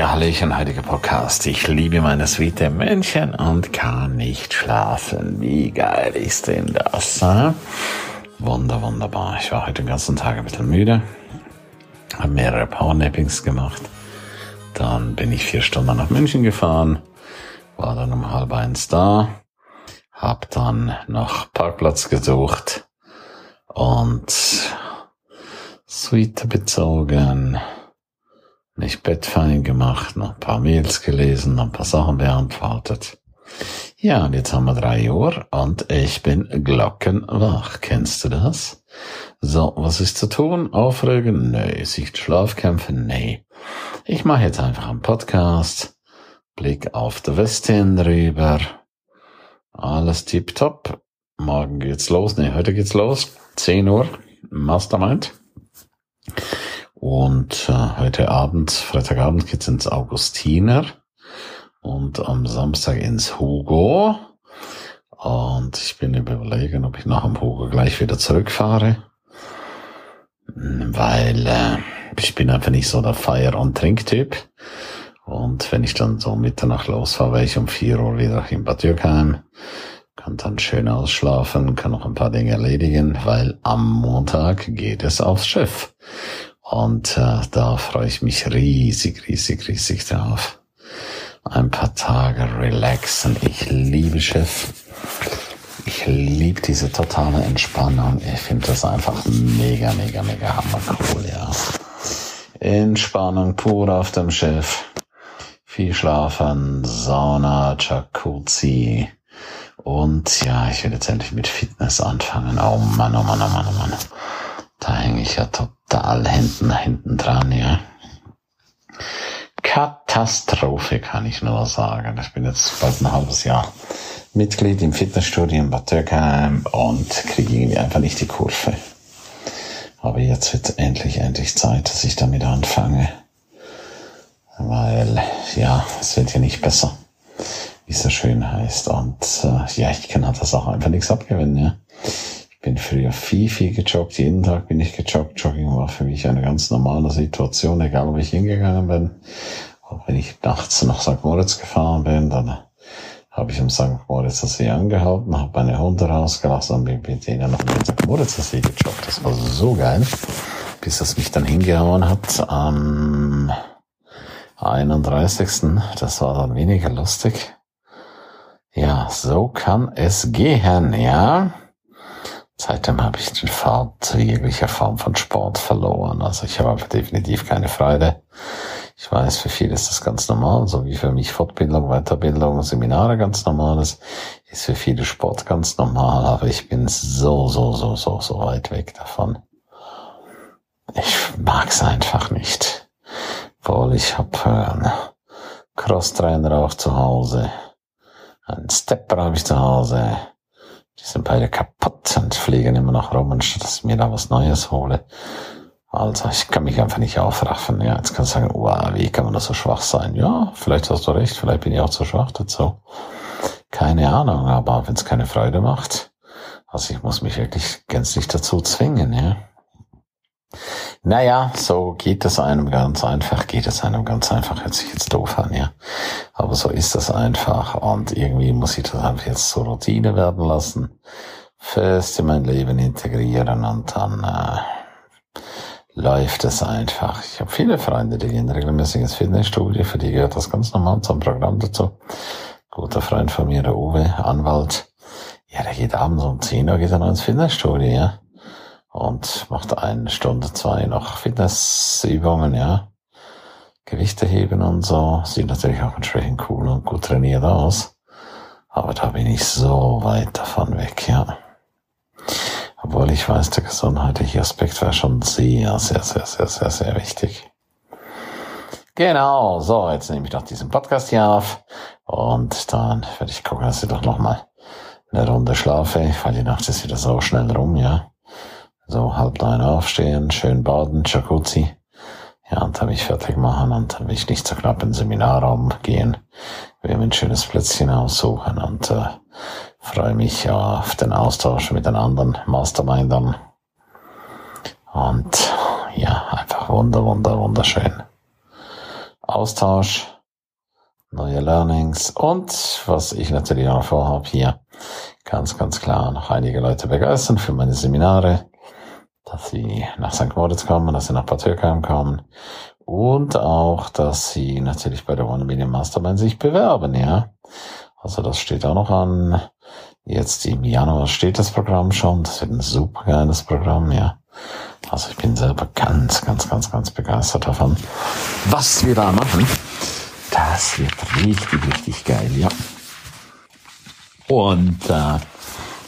Ja, Hallöchen, heutiger Podcast. Ich liebe meine Suite Männchen und kann nicht schlafen. Wie geil ist denn das? Äh? Wunder, wunderbar. Ich war heute den ganzen Tag ein bisschen müde. Habe mehrere Powernappings gemacht. Dann bin ich vier Stunden nach München gefahren. War dann um halb eins da. Hab dann noch Parkplatz gesucht. Und Suite bezogen nicht Bett fein gemacht, noch ein paar Mails gelesen, noch ein paar Sachen beantwortet. Ja, und jetzt haben wir drei Uhr und ich bin glockenwach. Kennst du das? So, was ist zu tun? Aufregen? Nee. Sich Schlafkämpfen? Nee. Ich mache jetzt einfach einen Podcast, Blick auf der Westin rüber. Alles tipptopp. Morgen geht's los. Nee, heute geht's los. 10 Uhr. Mastermind. Und äh, heute Abend, Freitagabend geht's ins Augustiner und am Samstag ins Hugo. Und ich bin überlegen, ob ich nach dem Hugo gleich wieder zurückfahre. Weil äh, ich bin einfach nicht so der Feier- und Trinktyp. Und wenn ich dann so Mitternacht losfahre, wäre ich um vier Uhr wieder in Bad Dürkheim. Kann dann schön ausschlafen, kann noch ein paar Dinge erledigen, weil am Montag geht es aufs Schiff. Und äh, da freue ich mich riesig, riesig, riesig drauf. Ein paar Tage relaxen. Ich liebe Schiff. Ich liebe diese totale Entspannung. Ich finde das einfach mega, mega, mega hammercool, ja. Entspannung pur auf dem Schiff. Viel schlafen, Sauna, Jacuzzi. Und ja, ich will jetzt endlich mit Fitness anfangen. Oh Mann, oh Mann, oh Mann, oh Mann. Da hänge ich ja total hinten, hinten dran, ja. Katastrophe, kann ich nur sagen. Ich bin jetzt bald ein halbes Jahr Mitglied im Fitnessstudio in Bad Dürkheim und kriege irgendwie einfach nicht die Kurve. Aber jetzt wird endlich, endlich Zeit, dass ich damit anfange. Weil, ja, es wird ja nicht besser, wie es so schön heißt. Und äh, ja, ich kann halt das auch einfach nichts abgewinnen, ja bin früher viel, viel gejoggt. Jeden Tag bin ich gejoggt. Jogging war für mich eine ganz normale Situation, egal wo ich hingegangen bin. Auch wenn ich nachts nach St. Moritz gefahren bin, dann habe ich am St. Moritzer See angehalten, habe meine Hunde rausgelassen und bin mit denen noch den St. Moritzer See gejoggt. Das war so geil, bis es mich dann hingehauen hat am 31. Das war dann weniger lustig. Ja, so kann es gehen, ja. Seitdem habe ich den Faden zu jeglicher Form von Sport verloren. Also ich habe definitiv keine Freude. Ich weiß, für viele ist das ganz normal, so wie für mich Fortbildung, Weiterbildung, Seminare ganz normal ist, ist für viele Sport ganz normal, aber ich bin so, so, so, so, so weit weg davon. Ich mag es einfach nicht. Obwohl ich habe einen Crosstrainer auch zu Hause, einen Stepper habe ich zu Hause, die sind beide kaputt und fliegen immer noch rum, anstatt dass ich mir da was Neues hole. Also ich kann mich einfach nicht aufraffen. Ja, jetzt kannst du sagen, wow, wie kann man da so schwach sein? Ja, vielleicht hast du recht, vielleicht bin ich auch zu schwach dazu. Keine Ahnung, aber wenn es keine Freude macht, also ich muss mich wirklich gänzlich dazu zwingen, ja. Naja, so geht es einem ganz einfach, geht es einem ganz einfach, hört sich jetzt doof an, ja. Aber so ist das einfach und irgendwie muss ich das einfach jetzt zur Routine werden lassen, fest in mein Leben integrieren und dann äh, läuft es einfach. Ich habe viele Freunde, die gehen regelmäßig ins Fitnessstudio, für die gehört das ganz normal zum Programm dazu. Guter Freund von mir, der Uwe, Anwalt, ja, der geht abends um 10 Uhr geht er noch ins Fitnessstudio, ja und macht eine Stunde, zwei noch Fitnessübungen, ja. Gewichte heben und so. Sieht natürlich auch entsprechend cool und gut trainiert aus. Aber da bin ich so weit davon weg, ja. Obwohl ich weiß, der gesundheitliche Aspekt wäre schon sehr, sehr, sehr, sehr, sehr, sehr wichtig. Genau, so, jetzt nehme ich noch diesen Podcast hier auf und dann werde ich gucken, dass ich doch nochmal eine Runde schlafe, weil die Nacht ist wieder so schnell rum, ja. So halb neun aufstehen, schön baden, Jacuzzi. Ja, und dann mich fertig machen und dann will ich nicht so knapp in den Seminarraum gehen. Wir mir ein schönes Plätzchen aussuchen und äh, freue mich auf den Austausch mit den anderen Mastermindern. Und ja, einfach wunder, wunder, wunderschön. Austausch, neue Learnings und was ich natürlich auch vorhabe hier, ganz, ganz klar noch einige Leute begeistern für meine Seminare, dass sie nach St. Moritz kommen, dass sie nach Bad Türkheim kommen und auch, dass sie natürlich bei der One Million Mastermind sich bewerben, ja. Also das steht auch noch an. Jetzt im Januar steht das Programm schon. Das wird ein super geiles Programm, ja. Also ich bin selber ganz, ganz, ganz, ganz begeistert davon, was wir da machen. Das wird richtig, richtig geil, ja. Und äh,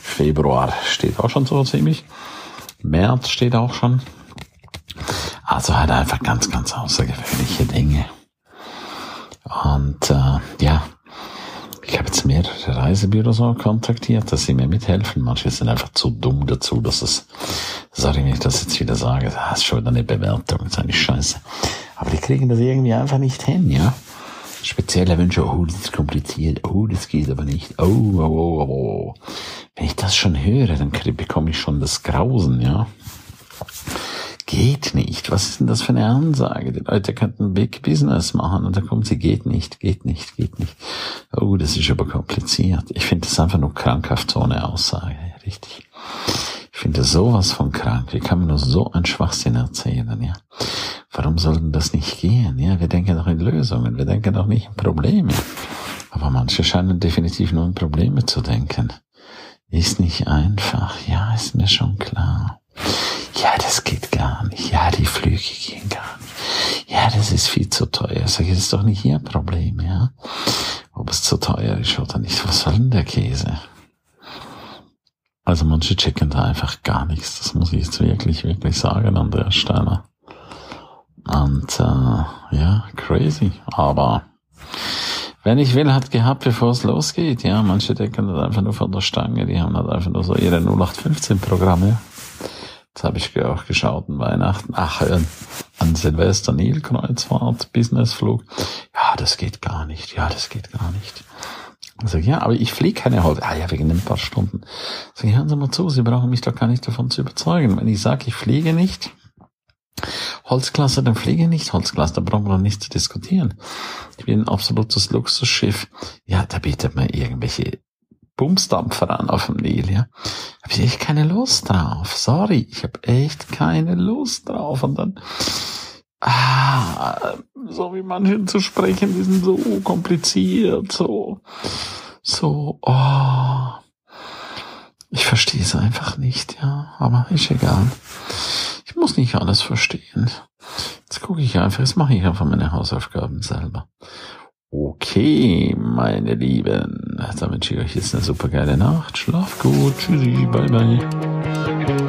Februar steht auch schon so ziemlich. März steht auch schon. Also halt einfach ganz, ganz außergewöhnliche Dinge. Und äh, ja, ich habe jetzt mehrere Reisebüros auch kontaktiert, dass sie mir mithelfen. Manche sind einfach zu dumm dazu, dass es, sorry, wenn ich das jetzt wieder sage, das ist schon wieder eine Bewertung, das ist eigentlich scheiße. Aber die kriegen das irgendwie einfach nicht hin, ja. Spezielle Wünsche, oh, das ist kompliziert, oh, das geht aber nicht, oh, oh, oh, oh. Wenn ich das schon höre, dann bekomme ich schon das Grausen, ja. Geht nicht. Was ist denn das für eine Ansage? Die Leute könnten Big Business machen und dann kommt sie, geht nicht, geht nicht, geht nicht. Oh, das ist aber kompliziert. Ich finde das einfach nur krankhaft so eine Aussage. Richtig. Ich finde sowas von krank. Wie kann man nur so ein Schwachsinn erzählen, ja? Warum sollten das nicht gehen? Ja, wir denken doch in Lösungen. Wir denken doch nicht in Probleme. Aber manche scheinen definitiv nur in Probleme zu denken. Ist nicht einfach. Ja, ist mir schon klar. Ja, das geht gar nicht. Ja, die Flüge gehen gar nicht. Ja, das ist viel zu teuer. Sag ich, das ist doch nicht Ihr Problem, ja? Ob es zu teuer ist oder nicht. Was soll denn der Käse? Also manche checken da einfach gar nichts. Das muss ich jetzt wirklich, wirklich sagen an der Stelle. Und äh, ja, crazy. Aber wenn ich will, hat gehabt, bevor es losgeht. Ja, manche denken das einfach nur von der Stange. Die haben halt einfach nur so ihre 0815-Programme. Jetzt habe ich auch geschaut an Weihnachten. Ach, an Silvester Nilkreuzfahrt, Businessflug. Ja, das geht gar nicht. Ja, das geht gar nicht. Ich sage, ja, aber ich fliege keine Holz. Ah ja, wegen ein paar Stunden. Sage, hören Sie mal zu, Sie brauchen mich doch gar nicht davon zu überzeugen. Wenn ich sage, ich fliege nicht, Holzklasse, dann fliege ich nicht Holzklasse, da brauchen wir noch nicht zu diskutieren. Ich bin ein absolutes Luxusschiff. Ja, da bietet man irgendwelche Bumsdampfer an auf dem Nil, ja. Habe ich echt keine Lust drauf. Sorry, ich habe echt keine Lust drauf. Und dann, ah, so wie manche zu sprechen, die sind so kompliziert, so, so, oh. Ich verstehe es einfach nicht, ja. Aber ist egal. Ich muss nicht alles verstehen. Jetzt gucke ich einfach, jetzt mache ich einfach meine Hausaufgaben selber. Okay, meine Lieben, dann wünsche ich euch jetzt eine super geile Nacht. Schlaf gut. Tschüssi, bye bye.